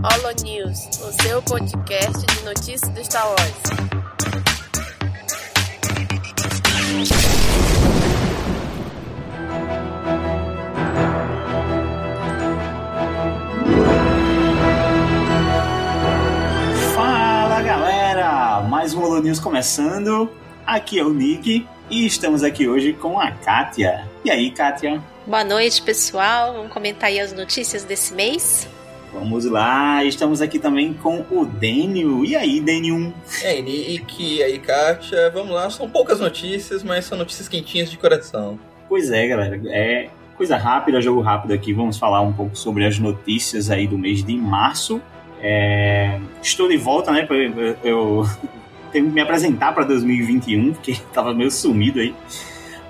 Holo News, o seu podcast de notícias do Star Wars. Fala galera, mais um Holo News começando. Aqui é o Nick e estamos aqui hoje com a Kátia. E aí, Kátia? Boa noite, pessoal. Vamos comentar aí as notícias desse mês. Vamos lá, estamos aqui também com o Daniel. E aí, Daniel? E aí, Nick, e aí, Kátia? Vamos lá, são poucas notícias, mas são notícias quentinhas de coração. Pois é, galera, é coisa rápida, jogo rápido aqui. Vamos falar um pouco sobre as notícias aí do mês de março. É... Estou de volta, né? Eu, eu tenho que me apresentar para 2021, porque estava meio sumido aí.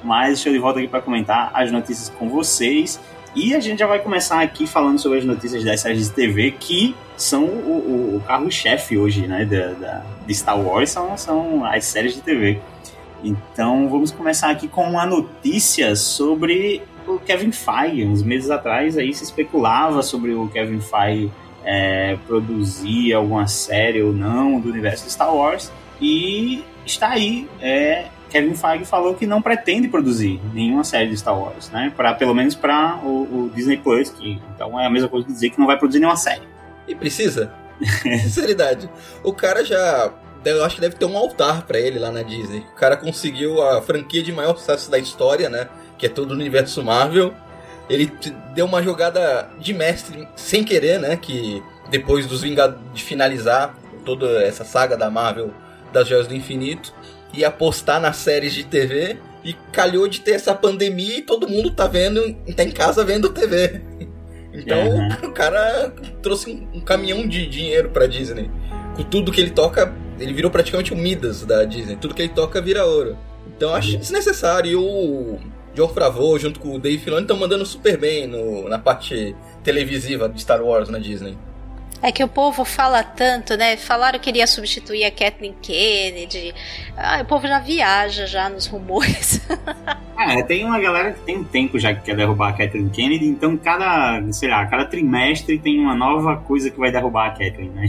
Mas estou de volta aqui para comentar as notícias com vocês. E a gente já vai começar aqui falando sobre as notícias das séries de TV que são o, o, o carro-chefe hoje, né? Da, da, de Star Wars são, são as séries de TV. Então vamos começar aqui com uma notícia sobre o Kevin Feige. Uns meses atrás aí se especulava sobre o Kevin Feige é, produzir alguma série ou não do universo de Star Wars. E está aí. É, Kevin Feige falou que não pretende produzir nenhuma série de Star Wars, né? Para pelo menos para o, o, Disney Plus, que então é a mesma coisa que dizer que não vai produzir nenhuma série. E precisa? Sinceridade. O cara já eu acho que deve ter um altar para ele lá na Disney. O cara conseguiu a franquia de maior sucesso da história, né? Que é todo o universo Marvel. Ele deu uma jogada de mestre sem querer, né? Que depois dos Vingadores de finalizar toda essa saga da Marvel das Joias do Infinito e apostar nas séries de TV e calhou de ter essa pandemia e todo mundo tá vendo, tá em casa vendo TV. Então uhum. o cara trouxe um, um caminhão de dinheiro pra Disney. Com tudo que ele toca, ele virou praticamente o Midas da Disney. Tudo que ele toca vira ouro. Então eu acho uhum. desnecessário. E o John Favreau junto com o Dave Filoni estão mandando super bem no, na parte televisiva de Star Wars na Disney. É que o povo fala tanto, né? Falaram que iria substituir a Kathleen Kennedy. Ah, o povo já viaja já nos rumores. é, tem uma galera que tem um tempo já que quer derrubar a Kathleen Kennedy, então cada, sei lá, cada trimestre tem uma nova coisa que vai derrubar a Kathleen, né?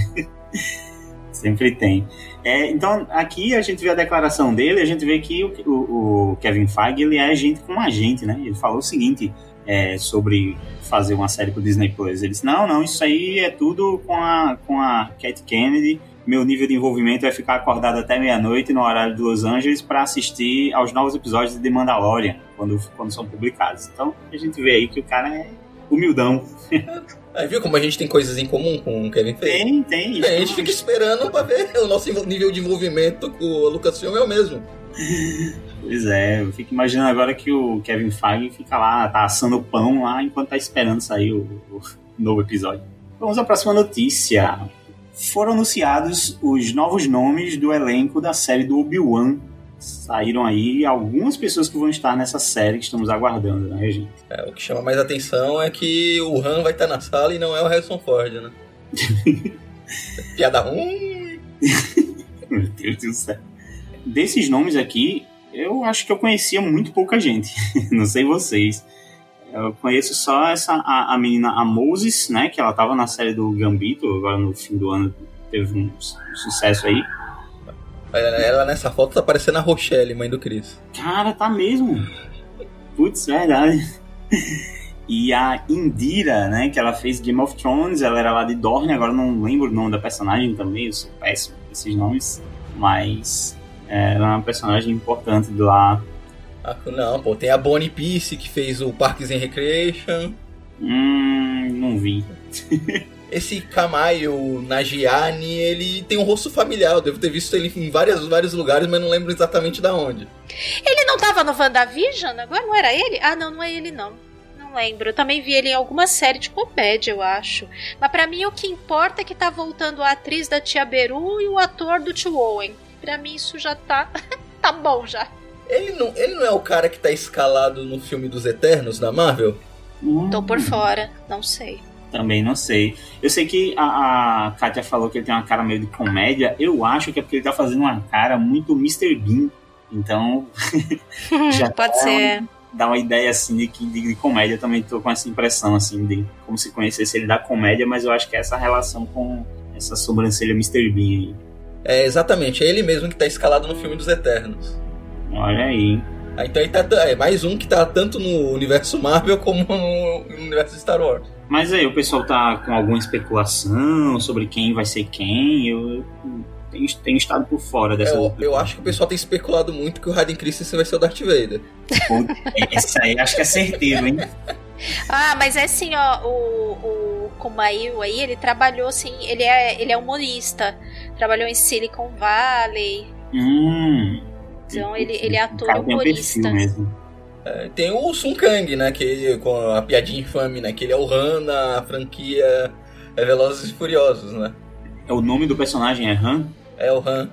Sempre tem. É, então, aqui a gente vê a declaração dele, a gente vê que o, o, o Kevin Feige, ele é gente como a gente, né? Ele falou o seguinte é, sobre fazer uma série pro Disney Plus. Ele disse, não, não, isso aí é tudo com a, com a Cat Kennedy. Meu nível de envolvimento é ficar acordado até meia-noite no horário de Los Angeles para assistir aos novos episódios de The Mandalorian, quando, quando são publicados. Então, a gente vê aí que o cara é humildão. Aí viu como a gente tem coisas em comum com o Kevin Feige? Tem, tem. É, a gente fica esperando pra ver o nosso nível de envolvimento com o Lucasfilm é o mesmo. Pois é, eu fico imaginando agora que o Kevin Feige fica lá, tá assando pão lá enquanto tá esperando sair o, o novo episódio. Vamos à próxima notícia. Foram anunciados os novos nomes do elenco da série do Obi-Wan. Saíram aí algumas pessoas que vão estar nessa série que estamos aguardando, né, gente? É, o que chama mais atenção é que o Han vai estar na sala e não é o Harrison Ford, né? Piada ruim! Meu Deus do céu. Desses nomes aqui, eu acho que eu conhecia muito pouca gente. Não sei vocês. Eu conheço só essa a, a, menina, a Moses, né? Que ela tava na série do Gambito, agora no fim do ano teve um, um sucesso aí. Ela nessa foto tá parecendo a Rochelle, mãe do Chris. Cara, tá mesmo. Putz, verdade. E a Indira, né? Que ela fez Game of Thrones, ela era lá de Dorne, agora não lembro o nome da personagem também, eu sou péssimo com esses nomes. Mas ela é uma personagem importante de lá. Ah, não, pô, tem a Bonnie Peace que fez o Parks and Recreation. Hum, não vi. Esse Kamayo Nagiani, ele tem um rosto familiar. Eu devo ter visto ele em vários, vários lugares, mas não lembro exatamente da onde. Ele não tava no WandaVision? Agora não era ele? Ah, não, não é ele não. Não lembro. Eu também vi ele em alguma série de comédia, eu acho. Mas para mim o que importa é que tá voltando a atriz da Tia Beru e o ator do Tio Owen. Pra mim isso já tá. tá bom já. Ele não, ele não é o cara que tá escalado no filme dos Eternos da Marvel? Hum. Tô por fora, não sei. Também não sei. Eu sei que a, a Katia falou que ele tem uma cara meio de comédia. Eu acho que é porque ele tá fazendo uma cara muito Mr. Bean. Então. já Pode tá ser. dá uma ideia assim de que de, de comédia eu também tô com essa impressão assim de como se conhecesse ele da comédia, mas eu acho que é essa relação com essa sobrancelha Mr. Bean aí. É exatamente, é ele mesmo que tá escalado no filme dos Eternos. Olha aí. Ah, Então ele tá, é mais um que tá tanto no universo Marvel como no universo de Star Wars. Mas aí, o pessoal tá com alguma especulação sobre quem vai ser quem? Eu, eu tenho, tenho estado por fora dessa. Eu, eu acho que o pessoal tem especulado muito que o Hayden Christensen vai ser o Darth Vader. Essa aí acho que é certeiro, hein? Ah, mas é assim, ó, o, o Kumail aí, ele trabalhou assim, ele é, ele é humorista. Trabalhou em Silicon Valley. Hum. Então ele, ele é ator um humorista. É, tem o Sun Kang, né? Que, com a piadinha infame, né? Que ele é o Han na franquia é Velozes e Furiosos, né? É O nome do personagem é Han? É o Han.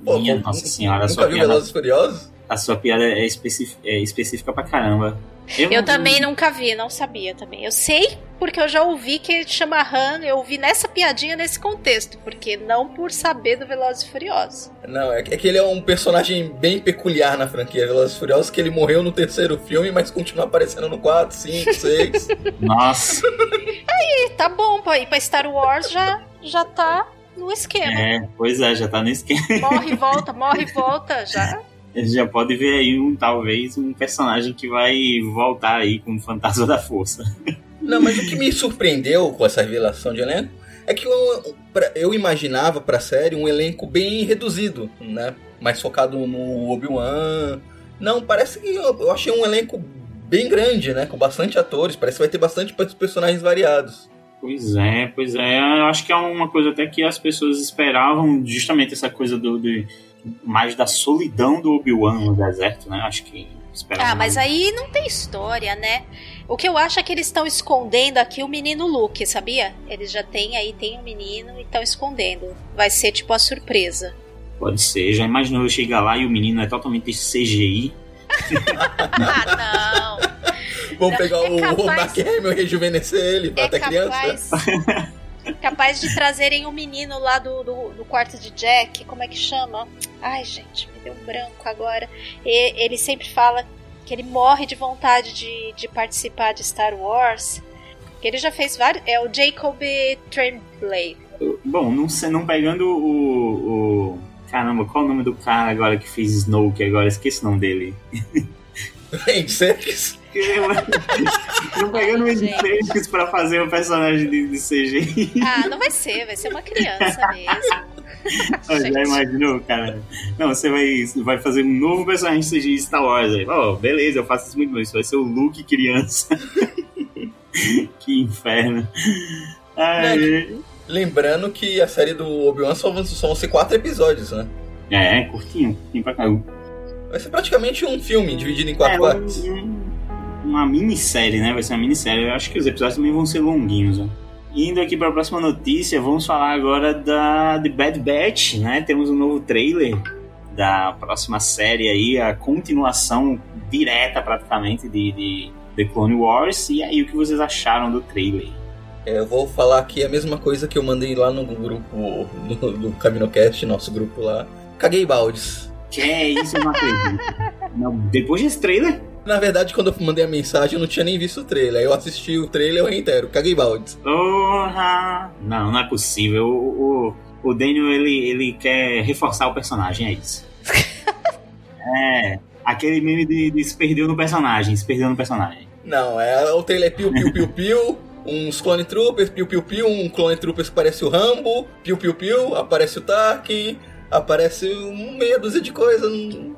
Minha pô, nossa senhora, a nunca sua, viu piada, Velozes e Furiosos? a sua piada é, especi- é específica pra caramba. Eu não- também nunca vi, não sabia também. Eu sei porque eu já ouvi que ele chama Han, eu ouvi nessa piadinha nesse contexto, porque não por saber do Velozes e Furiosos. Não, é que é que ele é um personagem bem peculiar na franquia Velozes e Furiosos, que ele morreu no terceiro filme, mas continua aparecendo no 4, 5, 6. Nossa, E tá bom, pra ir pra Star Wars já, já tá no esquema. é, pois é, já tá no esquema. Morre e volta, morre e volta, já. A gente já pode ver aí um, talvez, um personagem que vai voltar aí como fantasma da força. Não, mas o que me surpreendeu com essa revelação de elenco é que eu, eu imaginava pra série um elenco bem reduzido, né? Mais focado no Obi-Wan. Não, parece que eu, eu achei um elenco bem grande, né? Com bastante atores. Parece que vai ter bastante pe- personagens variados. Pois é, pois é. Eu acho que é uma coisa até que as pessoas esperavam, justamente essa coisa do, de- mais da solidão do Obi-Wan no deserto, né? Acho que. Ah, mas aí não tem história, né? O que eu acho é que eles estão escondendo aqui o menino Luke, sabia? Eles já têm aí, tem um menino e estão escondendo. Vai ser tipo a surpresa. Pode ser. Já imaginou eu chegar lá e o menino é totalmente CGI? Ah, não! Vamos pegar é o, capaz- o Mark Hamill e rejuvenescer ele, É até criança. capaz, capaz de trazerem o menino lá do, do, do quarto de Jack, como é que chama? Ai, gente, me deu um branco agora. E- ele sempre fala que ele morre de vontade de, de participar de Star Wars. Que ele já fez vários. É o Jacob Tremblay. Bom, não, sei, não pegando o, o. Caramba, qual o nome do cara agora que fez Snoke agora? Esqueci o nome dele. Gente, Serkis. não pegando o Gente. Serkis pra fazer um personagem de, de CGI. Ah, não vai ser, vai ser uma criança mesmo. Já imaginou, cara? Não, você vai, vai fazer um novo personagem de Star Wars aí. Oh, beleza, eu faço isso muito bem. Isso vai ser o Luke criança. que inferno. Ai, Lembrando que a série do Obi-Wan só, vão- ser quatro episódios, né? é, curtinho, curtinho pra caramba. Vai ser praticamente um filme dividido em quatro É, partes. um- um- uma minissérie, né? Vai ser uma minissérie. Eu acho que os episódios também vão ser longuinhos, né? Indo aqui para a próxima notícia, vamos falar agora da The Bad Batch, né? Temos um novo trailer da próxima série aí, a continuação direta praticamente de, de The Clone Wars. E aí, o que vocês acharam do trailer? É, eu vou falar aqui a mesma coisa que eu mandei lá no grupo do, do CaminoCast, nosso grupo lá. Caguei baldes. Que é isso, eu não acredito. Não, depois desse trailer, Na verdade, quando eu mandei a mensagem, eu não tinha nem visto o trailer. Aí eu assisti o trailer inteiro. Caguei baldes. Porra! Não, não é possível. O, o, o Daniel, ele, ele quer reforçar o personagem, é isso. é, aquele meme de, de se perdeu no personagem, se perdeu no personagem. Não, é o trailer é piu, piu, piu, piu. Uns clone troopers, piu, piu, piu. Um clone troopers que parece o Rambo. Piu, piu, piu. Aparece o Tarkin. Aparece um meia dúzia de coisas.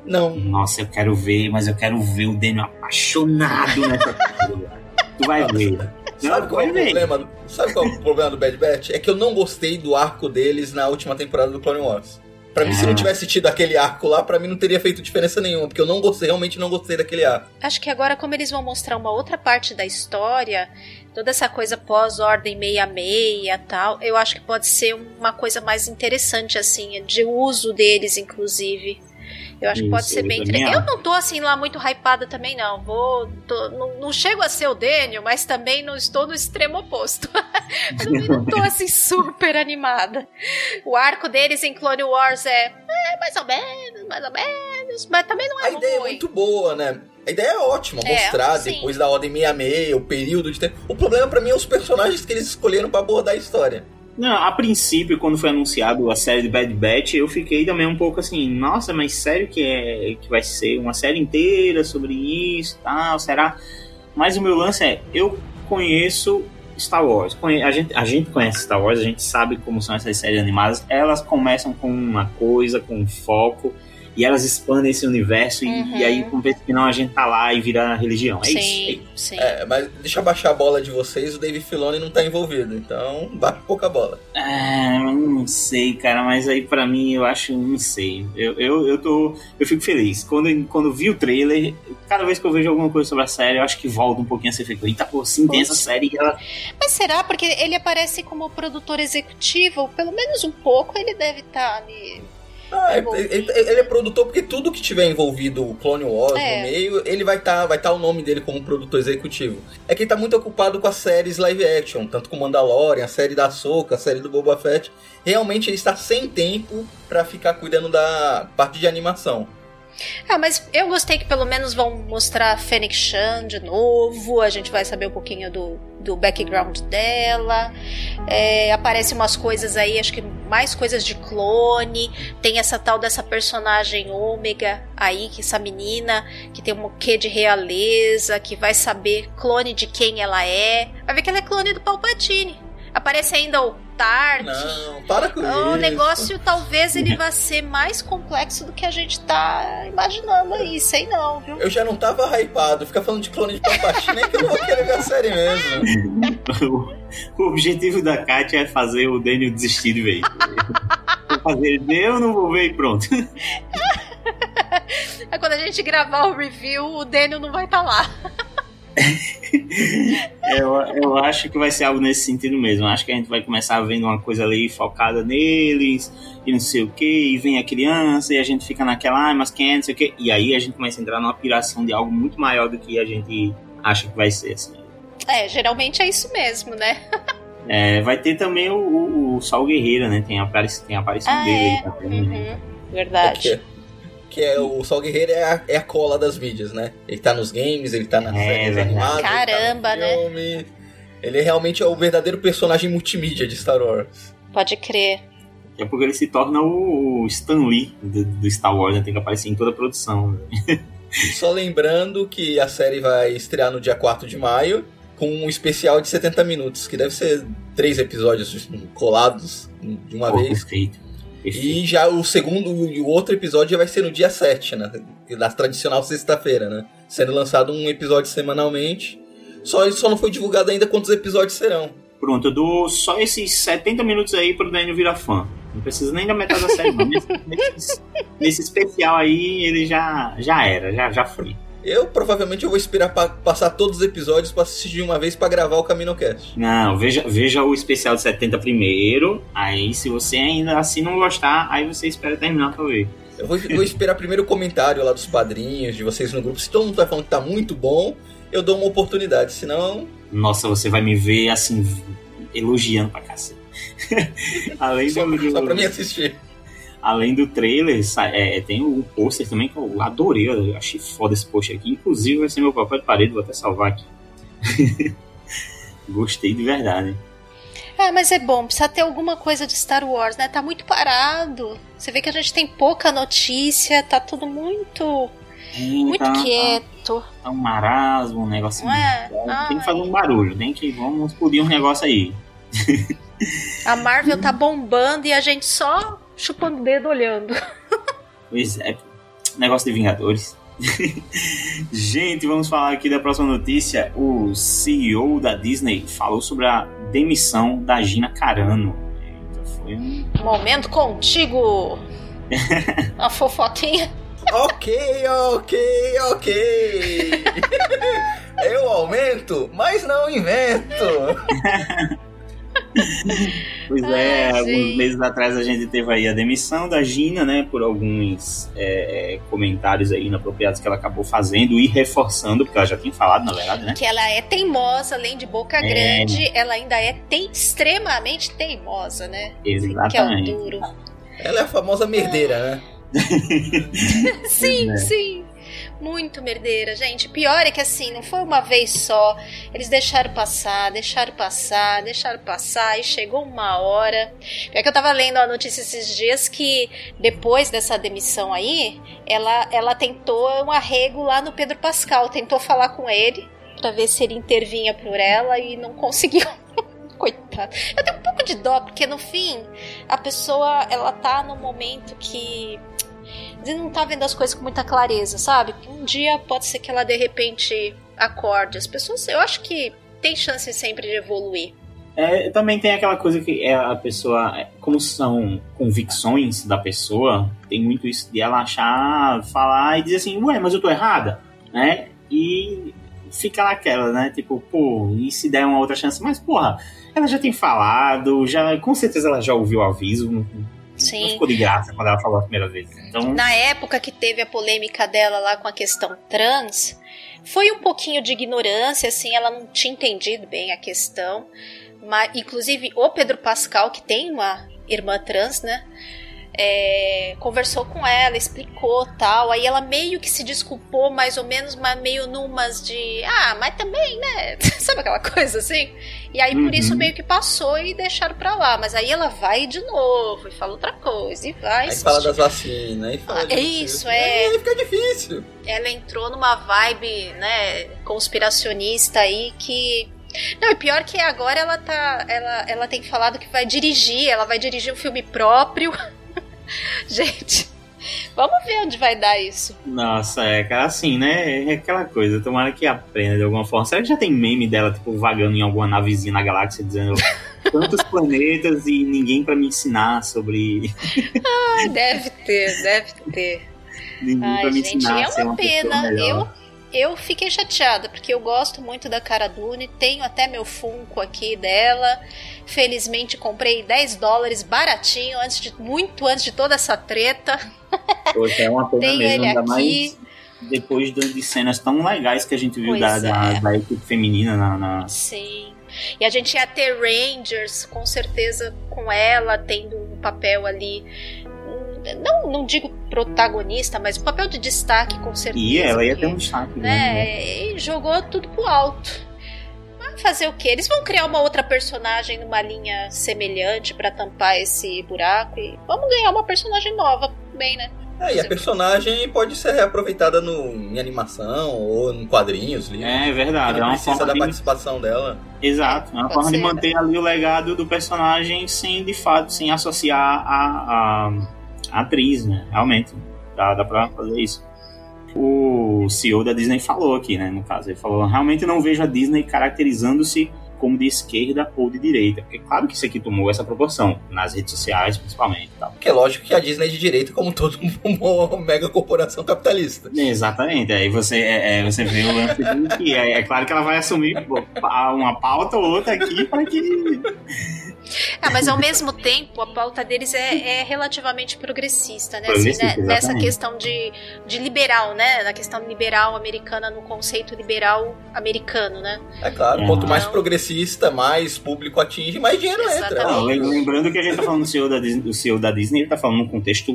Não. Nossa, eu quero ver, mas eu quero ver o Daniel apaixonado nessa coisa. Tu vai ver. Sabe Não, qual é o problema? Sabe qual é o problema do Bad Batch? É que eu não gostei do arco deles na última temporada do Clone Wars. Pra mim, se não Ah. tivesse tido aquele arco lá, pra mim não teria feito diferença nenhuma, porque eu não gostei, realmente não gostei daquele arco. Acho que agora, como eles vão mostrar uma outra parte da história, toda essa coisa pós-ordem 66 e tal, eu acho que pode ser uma coisa mais interessante, assim, de uso deles, inclusive. Eu acho que Isso, pode ser bem interessante. Eu não tô, assim, lá muito hypada também, não. Vou. tô- não, não chego a ser o Daniel, mas também não estou no extremo oposto. também não tô, assim, super animada. O arco deles em Clone Wars é, é mais ou menos, mais ou menos, mas também não é A ideia é muito boa, né? A ideia é ótima, É, mostrar sim. depois da Ordem 66, o período de tempo. O problema pra mim é os personagens que eles escolheram pra abordar a história. Não, a princípio, quando foi anunciado a série de Bad Batch, eu fiquei também um pouco assim, nossa, mas sério que é que vai ser uma série inteira sobre isso e tal, será? Mas o meu lance é, eu conheço Star Wars, a gente, a gente conhece Star Wars, a gente sabe como são essas séries animadas, elas começam com uma coisa, com um foco, e elas expandem esse universo, e- Uhum. e, aí, com vez que não, a gente tá lá e vira religião. É isso. é sim, isso. sim. É, mas deixa eu baixar a bola de vocês, o Dave Filoni não tá envolvido, então baixa pouca bola. Ah, eu não sei, cara, mas aí pra mim eu acho, não sei. Eu, eu, eu tô. Eu fico feliz. Quando, quando vi o trailer, cada vez que eu vejo alguma coisa sobre a série, eu acho que volta um pouquinho a ser feito. Eita, pô, sim, tem essa série e ela. Mas será? Porque ele aparece como produtor executivo, pelo menos um pouco ele deve estar ali. Ah, É bom. ele, ele- é produtor porque tudo que tiver envolvido o Clone Wars É. no meio, ele vai estar vai tá o nome dele como produtor executivo. É que ele tá muito ocupado com as séries live action, tanto com Mandalorian, a série da Soca, a série do Boba Fett. Realmente ele está sem tempo pra ficar cuidando da parte de animação. Ah, mas eu gostei que pelo menos vão mostrar a Fennec Shan de novo. A gente vai saber um pouquinho do, do background dela. É, aparecem umas coisas aí, acho que mais coisas de clone. Tem essa tal dessa personagem ômega aí, que essa menina que tem um quê de realeza, que vai saber clone de quem ela é. Vai ver que ela é clone do Palpatine. Aparece ainda o Tark. Não, para com O isso. negócio talvez ele vá ser mais complexo do que a gente tá imaginando aí, sei não, viu? Eu já não tava hypado, fica falando de clone de Palpatine, é que eu não vou querer ver a série mesmo. o objetivo da Katia é fazer o Daniel desistir de vez. Vou fazer, eu não vou ver e pronto. Aí quando a gente gravar o review, o Daniel não vai estar lá. Eu, eu acho que vai ser algo nesse sentido mesmo. Acho que a gente vai começar vendo uma coisa ali focada neles e não sei o que, e vem a criança e a gente fica naquela, ah, mas quem é, não sei o que. E aí a gente começa a entrar numa piração de algo muito maior do que a gente acha que vai ser. Assim. É, geralmente é isso mesmo, né? É, vai ter também o, o, o Sol Guerreiro, né? Tem a, tem a aparição Ah, dele. é? aí também, né? Uhum, verdade. Que, é o Sol Guerreiro é a, é a cola das mídias, né? Ele tá nos games, ele tá nas É, séries animadas. Caramba, ele tá né? no filme. Ele realmente é o verdadeiro personagem multimídia de Star Wars. Pode crer. É porque ele se torna o, o Stan Lee do, do Star Wars, né? Tem que aparecer em toda a produção. né? Só lembrando que a série vai estrear no dia 4 de maio com um especial de 70 minutos, que deve ser três episódios colados de uma Pô, vez. Perfeito. E já o segundo e o outro episódio já vai ser no dia 7, né? Da tradicional sexta-feira, né? Sendo lançado um episódio semanalmente. Só, só não foi divulgado ainda quantos episódios serão. Pronto, eu dou só esses 70 minutos aí pro Daniel virar fã. Não precisa nem da metade da série, não. Nesse, nesse- nesse especial aí, ele já, já era, já, já foi. Eu provavelmente eu vou esperar pa- passar todos os episódios pra assistir de uma vez pra gravar o CaminoCast. Não, veja, veja o especial de 70 primeiro. Aí, se você ainda assim não gostar, aí você espera terminar pra ver. Eu vou, vou esperar primeiro o comentário lá dos padrinhos, de vocês no grupo. Se todo mundo vai falando que tá muito bom, eu dou uma oportunidade. Senão, Nossa, você vai me ver assim, elogiando pra cacete. além, só, do, do- só pra mim assistir. Além do trailer, sa- é, tem o pôster também que eu adorei. Eu achei foda esse pôster aqui. Inclusive, vai ser meu papel de parede, vou até salvar aqui. Gostei de verdade. Ah, mas é bom, precisa ter alguma coisa de Star Wars, né? Tá muito parado. Você vê que a gente tem pouca notícia, tá tudo muito, muito Tá- tá- quieto. Tá um marasmo, um negocinho. Não é? Tem que fazer um barulho, tem que. Vamos explodir um negócio aí. A Marvel tá bombando e a gente só chupando o dedo olhando. Pois é, negócio de Vingadores. Gente, vamos falar aqui da próxima notícia. O CEO da Disney falou sobre a demissão da Gina Carano. Eita, foi um. Momento contigo! A fofoquinha. ok, ok, ok. eu aumento, mas não invento. Pois é, Ai, alguns meses atrás a gente teve aí a demissão da Gina, né? Por alguns é, é, comentários aí inapropriados que ela acabou fazendo e reforçando, porque ela já tinha falado, na verdade, né? Que ela é teimosa, além de boca É. grande, ela ainda é tem- extremamente teimosa, né? Que é o Exatamente. duro. Ela é a famosa merdeira, né? Sim, é. sim. Muito merdeira, gente. Pior é que assim, não foi uma vez só. Eles deixaram passar, deixaram passar, deixaram passar e chegou uma hora. É que eu tava lendo a notícia esses dias que depois dessa demissão aí, ela, ela tentou um arrego lá no Pedro Pascal, tentou falar com ele para ver se ele intervinha por ela e não conseguiu. Coitado. Eu tenho um pouco de dó, porque no fim, a pessoa, ela tá no momento que não tá vendo as coisas com muita clareza, sabe? Um dia pode ser que ela de repente acorde. As pessoas, eu acho que tem chance sempre de evoluir. É, também tem aquela coisa que é a pessoa, é, como são convicções da pessoa, tem muito isso de ela achar, falar e dizer assim, ué, mas eu tô errada, né? E fica naquela, né? Tipo, pô, e se der uma outra chance? Mas, porra, ela já tem falado, já com certeza ela já ouviu o aviso, Sim. Não ficou de graça quando ela falou a primeira vez. Então... Na época que teve a polêmica dela lá com a questão trans, foi um pouquinho de ignorância, assim, ela não tinha entendido bem a questão. Mas, inclusive, o Pedro Pascal, que tem uma irmã trans, né? é, conversou com ela, explicou tal. Aí ela meio que se desculpou, mais ou menos, mas meio numas de. Ah, mas também, né? Sabe aquela coisa assim? E aí por uhum. isso meio que passou e deixaram pra lá. Mas aí ela vai de novo e fala outra coisa e vai. Aí fala das vacinas, aí fala. Ah, isso, é. Aí fica difícil. Ela entrou numa vibe, né, conspiracionista aí que não, e pior que agora ela tá. Ela, ela tem falado que vai dirigir, ela vai dirigir um filme próprio. Gente, vamos ver onde vai dar isso. Nossa, é assim, né? É aquela coisa. Tomara que aprenda de alguma forma. Será que já tem meme dela, tipo, vagando em alguma navezinha na galáxia dizendo tantos planetas e ninguém para me ensinar sobre. ah, deve ter, deve ter. Ninguém Ai, pra me gente, ensinar é uma, uma pena. Eu eu fiquei chateada, porque eu gosto muito da Cara Dune, tenho até meu Funko aqui dela. Felizmente comprei 10 dólares baratinho, antes de, muito antes de toda essa treta. Poxa, é uma pena tenho mesmo, ainda aqui. mais depois de cenas tão legais que a gente viu da, é. da, da, equipe feminina na, na... Sim. E a gente ia ter Rangers, com certeza, com ela tendo um papel ali não, não digo protagonista, mas um papel de destaque, com certeza. E ela ia ter um destaque, né? né? E jogou tudo pro alto. Vai fazer o quê? Eles vão criar uma outra personagem numa linha semelhante para tampar esse buraco e vamos ganhar uma personagem nova, bem, né? É, e a personagem pode ser reaproveitada no, em animação ou em quadrinhos, livros. É verdade. é uma precisa forma da de... participação dela. Exato. É uma pode forma ser, de manter né? ali o legado do personagem sem, de fato, sem associar a, a atriz, né? Realmente. Dá, dá pra fazer isso. O CEO da Disney falou aqui, né? No caso, ele falou: realmente não vejo a Disney caracterizando-se como de esquerda ou de direita. Porque claro que isso aqui tomou essa proporção, nas redes sociais principalmente. Tal. Porque é lógico que a Disney é de direita como toda uma mega corporação capitalista. Exatamente. Aí você, é, é, você vê o lance que é, é, claro que ela vai assumir uma pauta ou outra aqui para que ah, mas ao mesmo tempo, a pauta deles é, é relativamente progressista, né? Assim, né? Nessa questão de, de liberal, né? Na questão liberal americana, no conceito liberal americano, né? É claro, quanto mais então- progressista, mais público atinge, mais dinheiro Exatamente. entra. Não, lembrando que a gente tá falando do CEO da Disney, do CEO da Disney ele tá falando num contexto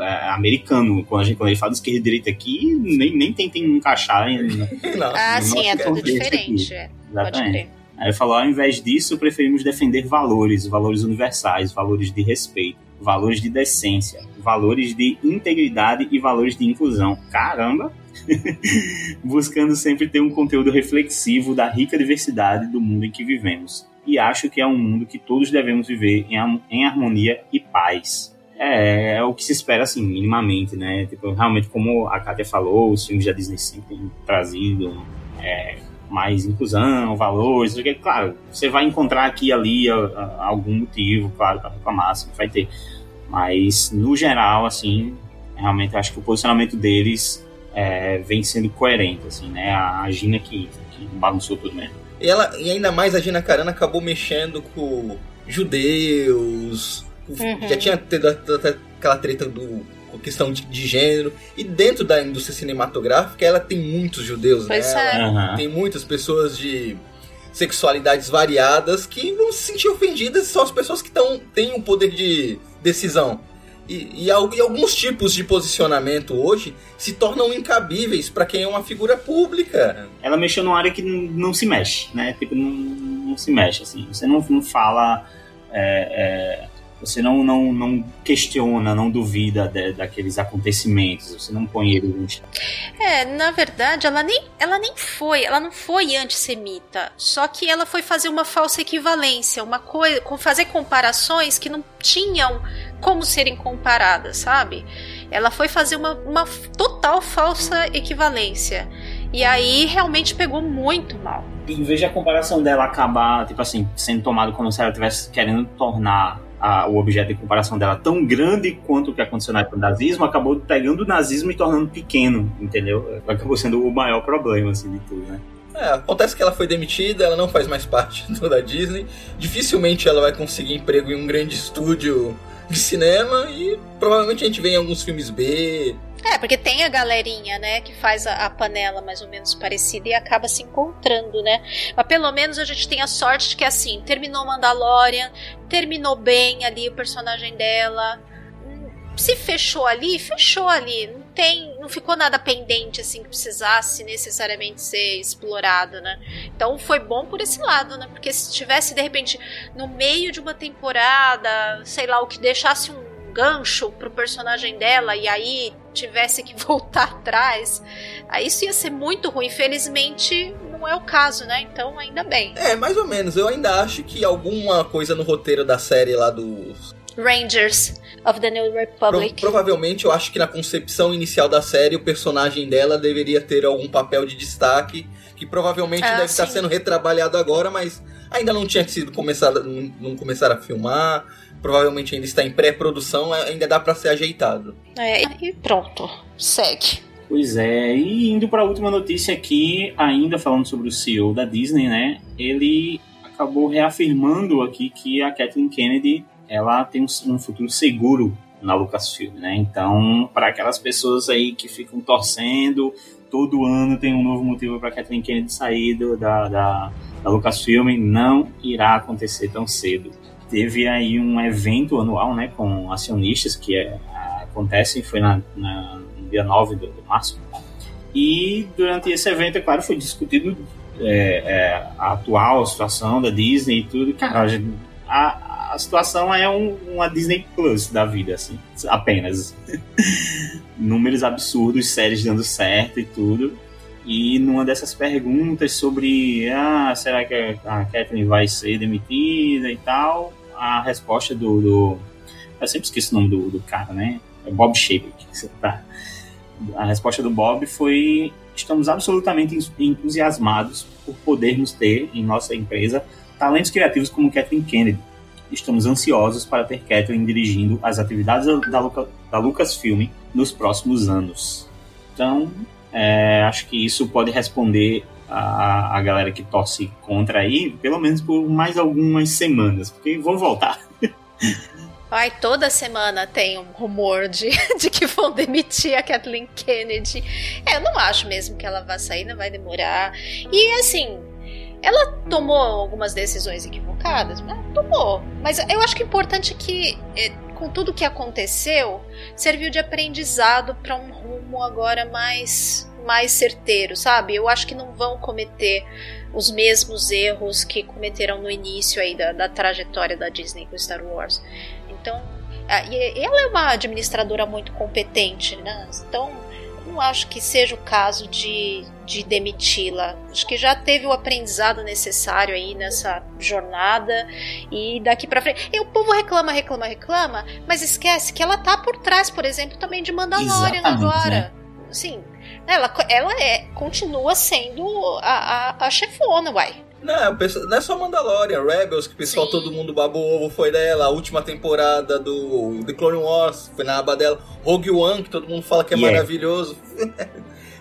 é, americano. Quando a, gente, quando ele fala de esquerda e direita aqui, nem, nem tentem encaixar. Né? Não, ah, sim, é tudo diferente. É. Pode crer. Aí falou: ao invés disso, preferimos defender valores, valores universais, valores de respeito, valores de decência, valores de integridade e valores de inclusão. Caramba! Buscando sempre ter um conteúdo reflexivo da rica diversidade do mundo em que vivemos. E acho que é um mundo que todos devemos viver em, harmonia e paz. É, é, o que se espera, assim, minimamente, né? Tipo, realmente, como a Kátia falou, os filmes da Disney sempre têm trazido é, mais inclusão, valores, porque, claro, você vai encontrar aqui e ali a, a, algum motivo, claro, para reclamar, assim, vai ter. Mas, no geral, assim, realmente acho que o posicionamento deles é, vem sendo coerente, assim, né? A Gina que, que bagunçou tudo mesmo. E, ela, e ainda mais a Gina Carano acabou mexendo com judeus, uhum. já tinha tido aquela treta do questão de, de, gênero. E dentro da indústria cinematográfica, ela tem muitos judeus, pois né? É. Uhum. Tem muitas pessoas de sexualidades variadas que vão se sentir ofendidas são as pessoas que tão, têm um poder de decisão. E, e, e, alguns tipos de posicionamento hoje se tornam incabíveis para quem é uma figura pública. Ela mexeu numa área que não, não se mexe, né? Tipo, não, não, se mexe, assim. Você não, não fala. É, é, você não, não, não questiona, não duvida de, daqueles acontecimentos, você não põe ele É, na verdade, ela nem, ela nem foi, ela não foi antissemita, só que ela foi fazer uma falsa equivalência, uma coisa, fazer comparações que não tinham como serem comparadas, sabe? Ela foi fazer uma, uma total falsa equivalência. E aí realmente pegou muito mal. Em vez de a comparação dela acabar, tipo assim, sendo tomada como se ela estivesse querendo tornar a, o objeto de comparação dela tão grande quanto o que aconteceu na época do nazismo, acabou pegando o nazismo e tornando pequeno, entendeu? Acabou sendo o maior problema, assim, de tudo, né? É, acontece que ela foi demitida, ela não faz mais parte da Disney. Dificilmente ela vai conseguir emprego em um grande estúdio de cinema e provavelmente a gente vê em alguns filmes B. É, porque tem a galerinha, né, que faz a, a, panela mais ou menos parecida e acaba se encontrando, né? Mas pelo menos a gente tem a sorte de que, assim, terminou Mandalorian, terminou bem ali o personagem dela. Se fechou ali, fechou ali. Não tem, não ficou nada pendente assim que precisasse necessariamente ser explorado, né? Então foi bom por esse lado, né? Porque se tivesse de repente no meio de uma temporada, sei lá, o que deixasse um gancho pro personagem dela e aí tivesse que voltar atrás, aí isso ia ser muito ruim. Infelizmente, não é o caso, né? Então, ainda bem. É, mais ou menos. Eu ainda acho que alguma coisa no roteiro da série lá dos. Rangers of the New Republic. Pro provavelmente, eu acho que na concepção inicial da série, o personagem dela deveria ter algum papel de destaque, que provavelmente ah, deve sim. estar sendo retrabalhado agora, mas ainda não tinha sido começado, não, não começaram a filmar provavelmente ainda está em pré-produção, ainda dá para ser ajeitado. É, e pronto, segue. Pois é, e indo para a última notícia aqui, ainda falando sobre o CEO da Disney, né? Ele acabou reafirmando aqui que a Kathleen Kennedy ela tem um, futuro seguro na Lucasfilm, né? Então, para aquelas pessoas aí que ficam torcendo, todo ano tem um novo motivo para Kathleen Kennedy sair do, da, da, da Lucasfilm, não irá acontecer tão cedo teve aí um evento anual, né, com acionistas que é, acontece, foi na, na, no dia 9 de, de, março. E durante esse evento, é claro, foi discutido é, é, a atual situação da Disney e tudo. Cara, a, a situação é um, uma Disney Plus da vida, assim, apenas. Números absurdos, séries dando certo e tudo. E numa dessas perguntas sobre ah, será que a Kathleen vai ser demitida e tal, a resposta do, do, Eu sempre esqueço o nome do, do cara, né? É Bob Shaper. Tá. A resposta do Bob foi: estamos absolutamente entusiasmados por podermos ter em nossa empresa talentos criativos como Kathleen Kennedy. Estamos ansiosos para ter Kathleen dirigindo as atividades da, Luca, da Lucasfilm nos próximos anos. Então, é, acho que isso pode responder a, a galera que torce contra aí, pelo menos por mais algumas semanas, porque vão voltar. Ai, toda semana tem um rumor de, de que vão demitir a Kathleen Kennedy. É, eu não acho mesmo que ela vai sair, não vai demorar. E assim, ela tomou algumas decisões equivocadas, né? tomou. Mas eu acho que o importante é que, é, com tudo que aconteceu, serviu de aprendizado para um rumo agora mais mais certeiro, sabe? Eu acho que não vão cometer os mesmos erros que cometeram no início aí da, da trajetória da Disney com Star Wars. Então, ela é uma administradora muito competente, né? Então, não acho que seja o caso de, de demiti-la. Acho que já teve o aprendizado necessário aí nessa jornada e daqui para frente. E o povo reclama, reclama, reclama, mas esquece que ela tá por trás, por exemplo, também de Mandalorian Exatamente, agora. Né? Sim, ela, ela é, continua sendo a, a, a chefona, uai. Não, não é só Mandalorian, Rebels, que o pessoal, Sim. todo mundo babou ovo, foi dela. A última temporada do The Clone Wars, foi na aba dela. Rogue One, que todo mundo fala que é yeah. maravilhoso.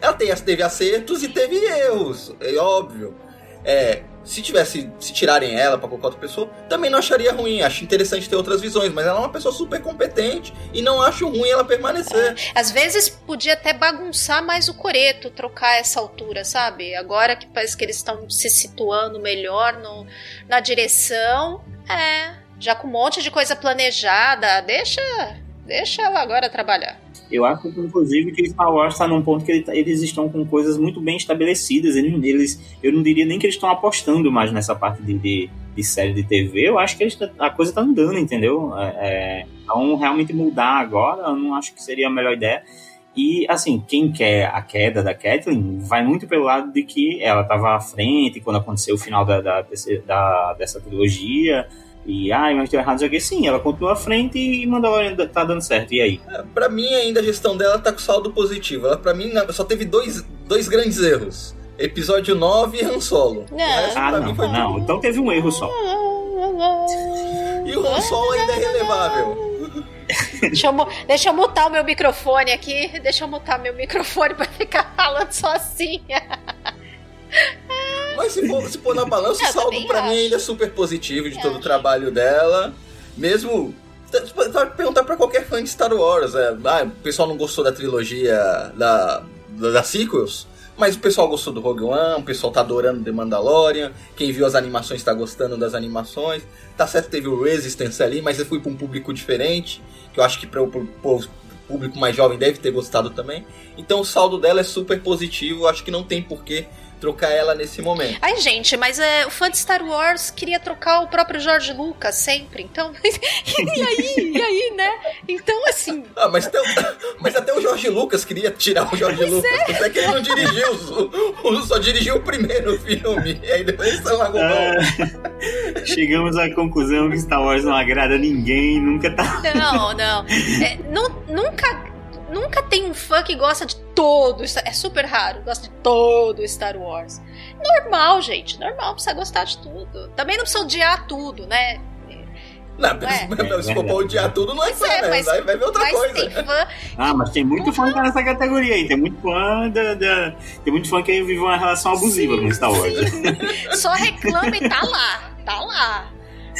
Ela teve acertos e teve erros, é óbvio. É, se tivesse, se tirarem ela para qualquer outra pessoa, também não acharia ruim. Acho interessante ter outras visões, mas ela é uma pessoa super competente e não acho ruim ela permanecer. É, às vezes podia até bagunçar mais o coreto, trocar essa altura, sabe? Agora que parece que eles estão se situando melhor no, na direção, é, já com um monte de coisa planejada, deixa Deixa ela agora trabalhar. Eu acho, inclusive, que Star Wars está num ponto que tá, eles estão com coisas muito bem estabelecidas. Eles, eu não diria nem que eles estão apostando mais nessa parte de, de, de, série de TV. Eu acho que eles, a coisa está andando, entendeu? É, é, então, realmente mudar agora, eu não acho que seria a melhor ideia. E, assim, quem quer a queda da Kathleen vai muito pelo lado de que ela estava à frente quando aconteceu o final da, da, da dessa trilogia. E, ai, mas deu errado isso aqui. Sim, ela continua à frente e Mandalorian tá dando certo. E aí? É, pra mim, ainda a gestão dela tá com saldo positivo. Ela, pra mim, só teve dois, dois grandes erros. Episódio 9 e Han Solo. Não. Ah, não, não. Então teve um erro só. E o Han Solo ainda é relevável. Deixa eu, deixa eu mutar o meu microfone aqui. Deixa eu mutar meu microfone pra ficar falando sozinha. Mas se for, se for na balança, o saldo pra acho. mim ainda é super positivo de todo o trabalho dela. Mesmo. Pode perguntar pra qualquer fã de Star Wars. É, ah, o pessoal não gostou da trilogia da, da sequels. Mas o pessoal gostou do Rogue One, o pessoal tá adorando The Mandalorian, quem viu as animações tá gostando das animações. Tá certo, teve o Resistance ali, mas eu fui pra um público diferente, que eu acho que para o público mais jovem deve ter gostado também. Então o saldo dela é super positivo, acho que não tem porquê trocar ela nesse momento. Ai, gente, mas é, o fã de Star Wars queria trocar o próprio George Lucas sempre, então. e aí? E aí, né? Então, assim. Ah, mas, até, mas até o George Lucas queria tirar o George Lucas. É. Até que ele não dirigiu, o, o, só dirigiu o primeiro filme. E aí depois são ah, Chegamos à conclusão que Star Wars não agrada ninguém, nunca tá. Não, não. É, nunca nunca tem um fã que gosta de todo. É super raro, gosta de todo Star Wars. Normal, gente, normal, precisa gostar de tudo. Também não precisa odiar tudo, né? Não, é. se for pra odiar tudo, não é fã, é, né? Mas, vai, vai ver outra coisa. Tem fã... Ah, mas tem muito fã que tá nessa categoria aí. Tem muito fã da, da, Tem muito fã que vive uma relação abusiva sim, com Star Wars. Só reclama e tá lá. Tá lá.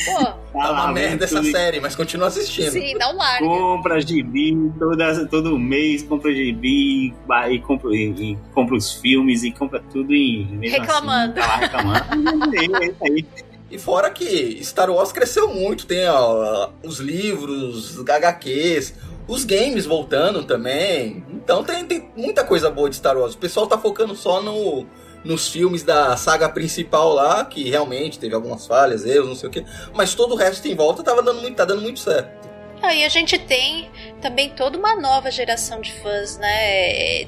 Pô, tá uma merda essa série, mas continua assistindo. Sim, não larga. Compra gibi toda, todo mês, compra gibi e compra, e, e compra os filmes e compra tudo e reclamando. Assim, tá lá reclamando. é, é aí. E fora que Star Wars cresceu muito, tem ó, os livros, os HQs, os games voltando também. Então tem, tem muita coisa boa de Star Wars. O pessoal tá focando só no, nos filmes da saga principal lá, que realmente teve algumas falhas, erros, não sei o que, mas todo o resto em volta tava dando muito, tá dando muito certo. Aí ah, a gente tem também toda uma nova geração de fãs, né?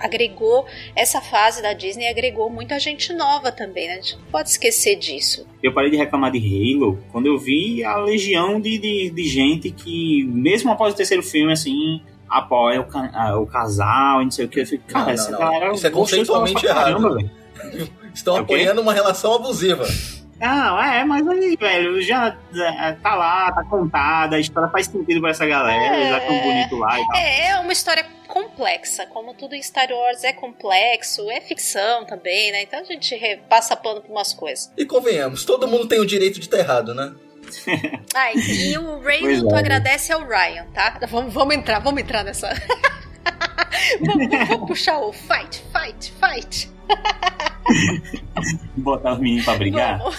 Agregou essa fase da Disney, agregou muita gente nova também, né? A gente não pode esquecer disso. Eu parei de reclamar de Halo quando eu vi a legião de, de, de gente que, mesmo após o terceiro filme, assim, apoia o, o casal e não sei o que. Eu fico, cara, não, essa não, galera. Isso é conceitualmente errado. Caramba, Estão é apoiando uma relação abusiva. Não, é, mas aí, velho, já é, tá lá, tá contada, a história faz sentido pra essa galera, é, já tão bonito lá e tal. É, é uma história complexa, como tudo em Star Wars é complexo, é ficção também, né? Então a gente passa pano por umas coisas. E convenhamos, todo mundo tem o direito de estar errado, né? Ai, e o Raymond, tu é. agradece ao Ryan, tá? Vamos, vamos entrar, vamos entrar nessa. vamos, vamos puxar o fight, fight, fight. Botar os meninos pra brigar? Vamos.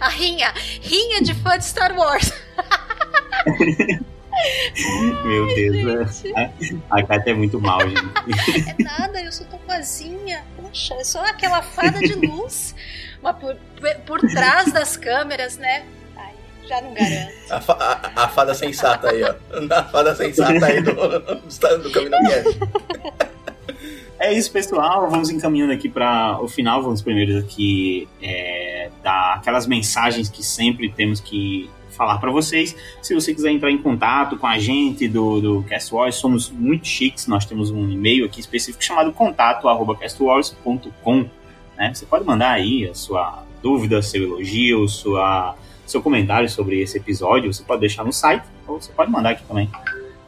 A rinha, rinha de fã de Star Wars. Meu Deus, né? a, a Kátia é muito mal, gente. É nada, eu sou tão boazinha. Poxa, eu sou aquela fada de luz. Mas por, por trás das câmeras, né? Já não garanto. A, fa a, a, fada sensata aí, ó. A fada sensata aí do, do, do Caminho Cast. É isso, pessoal. Vamos encaminhando aqui para o final. Vamos primeiro aqui é, dar aquelas mensagens que sempre temos que falar para vocês. Se você quiser entrar em contato com a gente do, do Castwars, somos muito chiques. Nós temos um e-mail aqui específico chamado contato@castwars.com. Né? Você pode mandar aí a sua dúvida, seu elogio, sua seu comentário sobre esse episódio, você pode deixar no site, ou você pode mandar aqui também,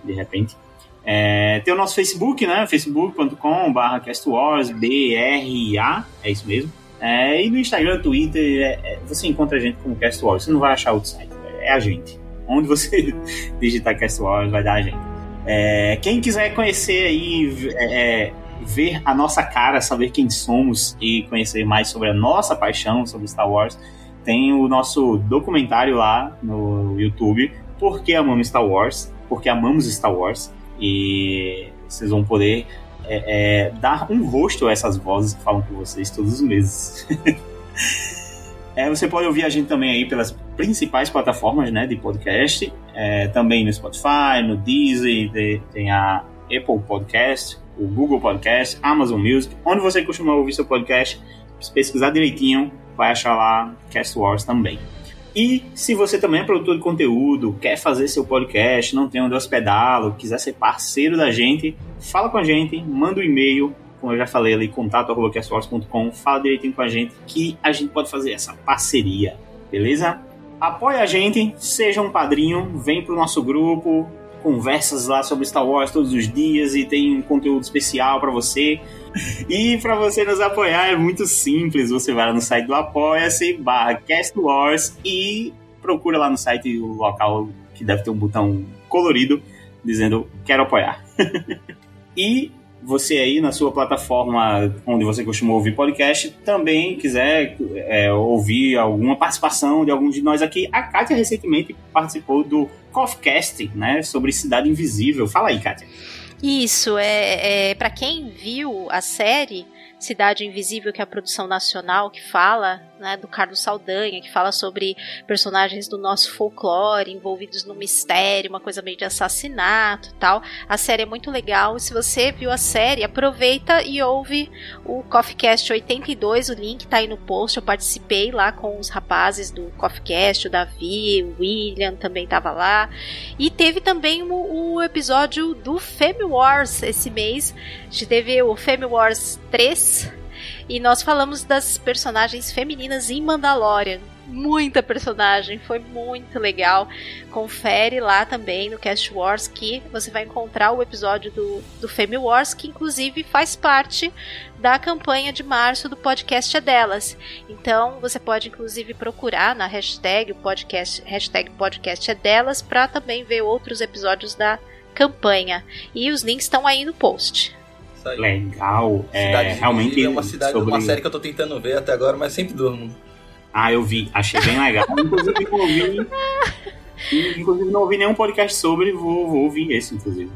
de repente. É, tem o nosso Facebook, né? facebook.com.br castwarsBRA, é isso mesmo. É, e no Instagram, Twitter, é, é, você encontra a gente como Cast Wars. Você não vai achar outro site, é a gente. Onde você digitar Cast Wars, vai dar a gente. É, quem quiser conhecer aí, é, ver a nossa cara, saber quem somos e conhecer mais sobre a nossa paixão sobre Star Wars, tem o nosso documentário lá no YouTube, Por que Amamos Star Wars? porque amamos Star Wars e vocês vão poder é, é, dar um rosto a essas vozes que falam com vocês todos os meses. é, você pode ouvir a gente também aí pelas principais plataformas né, de podcast, é, também no Spotify, no Deezer, de, tem a Apple Podcast, o Google Podcast, Amazon Music, onde você costuma ouvir seu podcast, se pesquisar direitinho, vai achar lá Cast Wars também. E se você também é produtor de conteúdo, quer fazer seu podcast, não tem onde hospedá-lo, quiser ser parceiro da gente, fala com a gente, manda um e-mail, como eu já falei ali, contato.castwars.com, fala direitinho com a gente que a gente pode fazer essa parceria, beleza? Apoie a gente, seja um padrinho, vem pro nosso grupo, conversas lá sobre Star Wars todos os dias e tem um conteúdo especial para você. E para você nos apoiar é muito simples, você vai lá no site do Apoia-se, barra Cast Wars e procura lá no site o local que deve ter um botão colorido dizendo quero apoiar. e você aí na sua plataforma onde você costuma ouvir podcast, também quiser é, ouvir alguma participação de algum de nós aqui, a Kátia recentemente participou do Coffcast, né, sobre Cidade Invisível. Fala aí, Kátia. Isso, é, é para quem viu a série, Cidade Invisível, que é a produção nacional que fala, né, do Carlos Saldanha, que fala sobre personagens do nosso folclore envolvidos no mistério, uma coisa meio de assassinato tal. A série é muito legal. E se você viu a série, aproveita e ouve o CoffeeCast 82. O link tá aí no post. Eu participei lá com os rapazes do CoffeeCast, o Davi, o William também tava lá. E teve também o, o episódio do Femi Wars esse mês. A gente teve o Femi Wars 3 e nós falamos das personagens femininas em Mandalorian. Muita personagem, foi muito legal. Confere lá também no Cast Wars que você vai encontrar o episódio do, do Femi Wars, que inclusive faz parte da campanha de março do podcast é delas. Então você pode inclusive procurar na hashtag podcast, hashtag podcast é delas para também ver outros episódios da campanha. E os links estão aí no post. Legal. É, realmente é uma cidade, sobre... uma série que eu tô tentando ver até agora, mas sempre durmo. Ah, eu vi, achei bem legal. inclusive, não ouvi, inclusive, não ouvi nenhum podcast sobre, vou, vou ouvir esse, inclusive.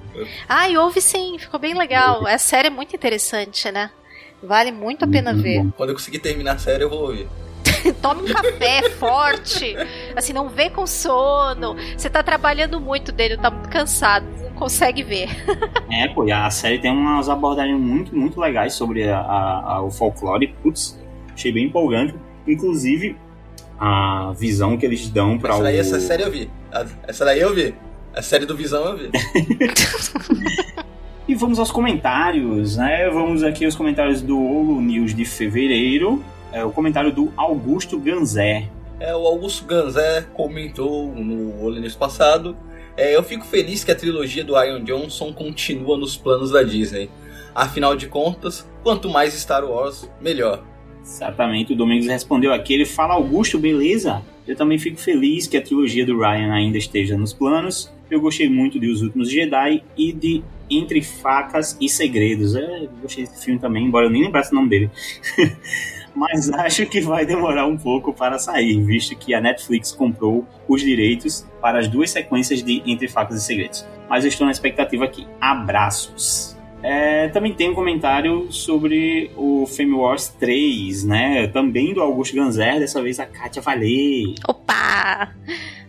Ah, e ouve sim, ficou bem legal. A série é muito interessante, né? Vale muito a pena muito ver. Bom. Quando eu conseguir terminar a série, eu vou ouvir. Tome um café forte. Assim, não vê com sono. Você tá trabalhando muito dele, tá muito cansado consegue ver. é, pô, e a série tem umas abordagens muito, muito legais sobre a, a, a, o folclore. Putz, achei bem empolgante. Inclusive, a visão que eles dão para o. Daí, essa série eu vi. Essa daí eu vi. A série do Visão eu vi. e vamos aos comentários, né? Vamos aqui aos comentários do Olo News de fevereiro. É o comentário do Augusto Ganzé. É, o Augusto Ganzé comentou no Olo News passado é, eu fico feliz que a trilogia do Ian Johnson continua nos planos da Disney. Afinal de contas, quanto mais Star Wars, melhor. Exatamente, o Domingos respondeu aqui. Ele fala: Augusto, beleza? Eu também fico feliz que a trilogia do Ryan ainda esteja nos planos. Eu gostei muito de Os Últimos Jedi e de Entre Facas e Segredos. É, eu gostei desse filme também, embora eu nem lembrasse o nome dele. mas acho que vai demorar um pouco para sair, visto que a Netflix comprou os direitos para as duas sequências de Entre Facas e Segredos. Mas eu estou na expectativa aqui. Abraços! É, também tem um comentário sobre o Fame Wars 3, né? Também do Augusto Ganzer, dessa vez a Kátia vai ler. Opa!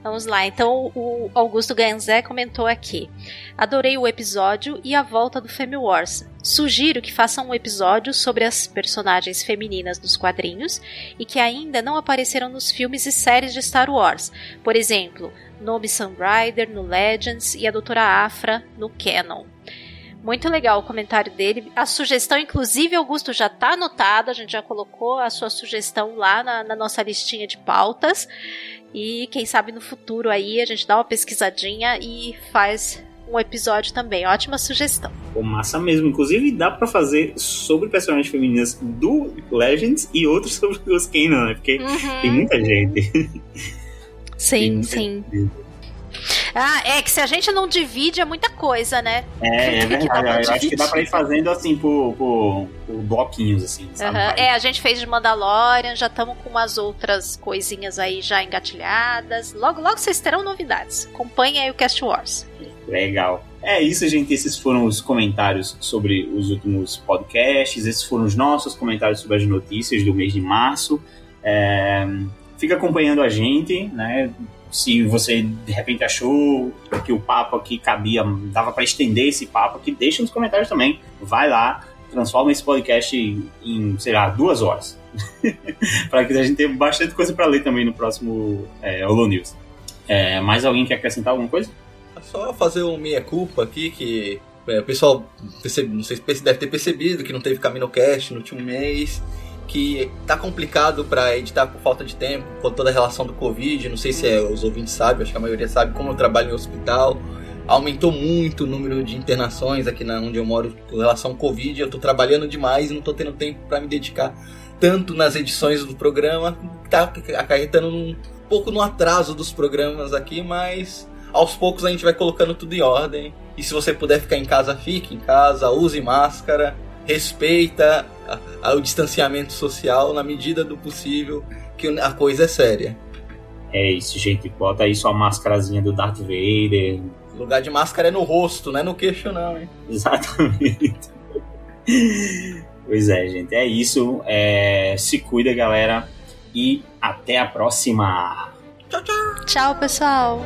Vamos lá, então o Augusto Ganzé comentou aqui. Adorei o episódio e a volta do Femme Wars. Sugiro que façam um episódio sobre as personagens femininas dos quadrinhos e que ainda não apareceram nos filmes e séries de Star Wars. Por exemplo, Nomi Sunrider no Legends e a Doutora Afra no Canon. Muito legal o comentário dele. A sugestão, inclusive, Augusto, já está anotada. A gente já colocou a sua sugestão lá na, na nossa listinha de pautas. E quem sabe no futuro aí a gente dá uma pesquisadinha e faz um episódio também. Ótima sugestão. Pô, massa mesmo. Inclusive, dá para fazer sobre personagens femininas do Legends e outros sobre os Kanan, né? Porque uhum. tem muita gente. Sim, muita sim. Gente. Ah, é que se a gente não divide é muita coisa, né? É, é verdade. Eu acho que dá pra ir fazendo assim por, por, por bloquinhos, assim. Sabe? Uhum. É, a gente fez de Mandalorian, já estamos com umas outras coisinhas aí já engatilhadas. Logo, logo vocês terão novidades. Acompanhe aí o Cast Wars. Legal. É isso, gente. Esses foram os comentários sobre os últimos podcasts. Esses foram os nossos comentários sobre as notícias do mês de março. É... Fica acompanhando a gente, né? Se você de repente achou que o papo aqui cabia, dava para estender esse papo aqui, deixa nos comentários também. Vai lá, transforma esse podcast em, sei lá, duas horas. para que a gente tenha bastante coisa para ler também no próximo é, Holo News. É, mais alguém quer acrescentar alguma coisa? Só fazer um meia-culpa aqui, que é, o pessoal, percebe, não sei se deve ter percebido que não teve Camino Cast no último mês, que tá complicado para editar por falta de tempo, com toda a relação do Covid, não sei se é, os ouvintes sabem, acho que a maioria sabe, como eu trabalho em hospital, aumentou muito o número de internações aqui na onde eu moro com relação ao Covid, eu tô trabalhando demais e não tô tendo tempo para me dedicar tanto nas edições do programa, tá acarretando um pouco no atraso dos programas aqui, mas aos poucos a gente vai colocando tudo em ordem. E se você puder ficar em casa, fique em casa, use máscara, respeita o distanciamento social na medida do possível, que a coisa é séria. É isso, gente. Bota aí sua máscarazinha do Darth Vader. O lugar de máscara é no rosto, não é no queixo, não, hein? Exatamente. pois é, gente. É isso. É... Se cuida, galera. E até a próxima. Tchau, tchau. Tchau, pessoal.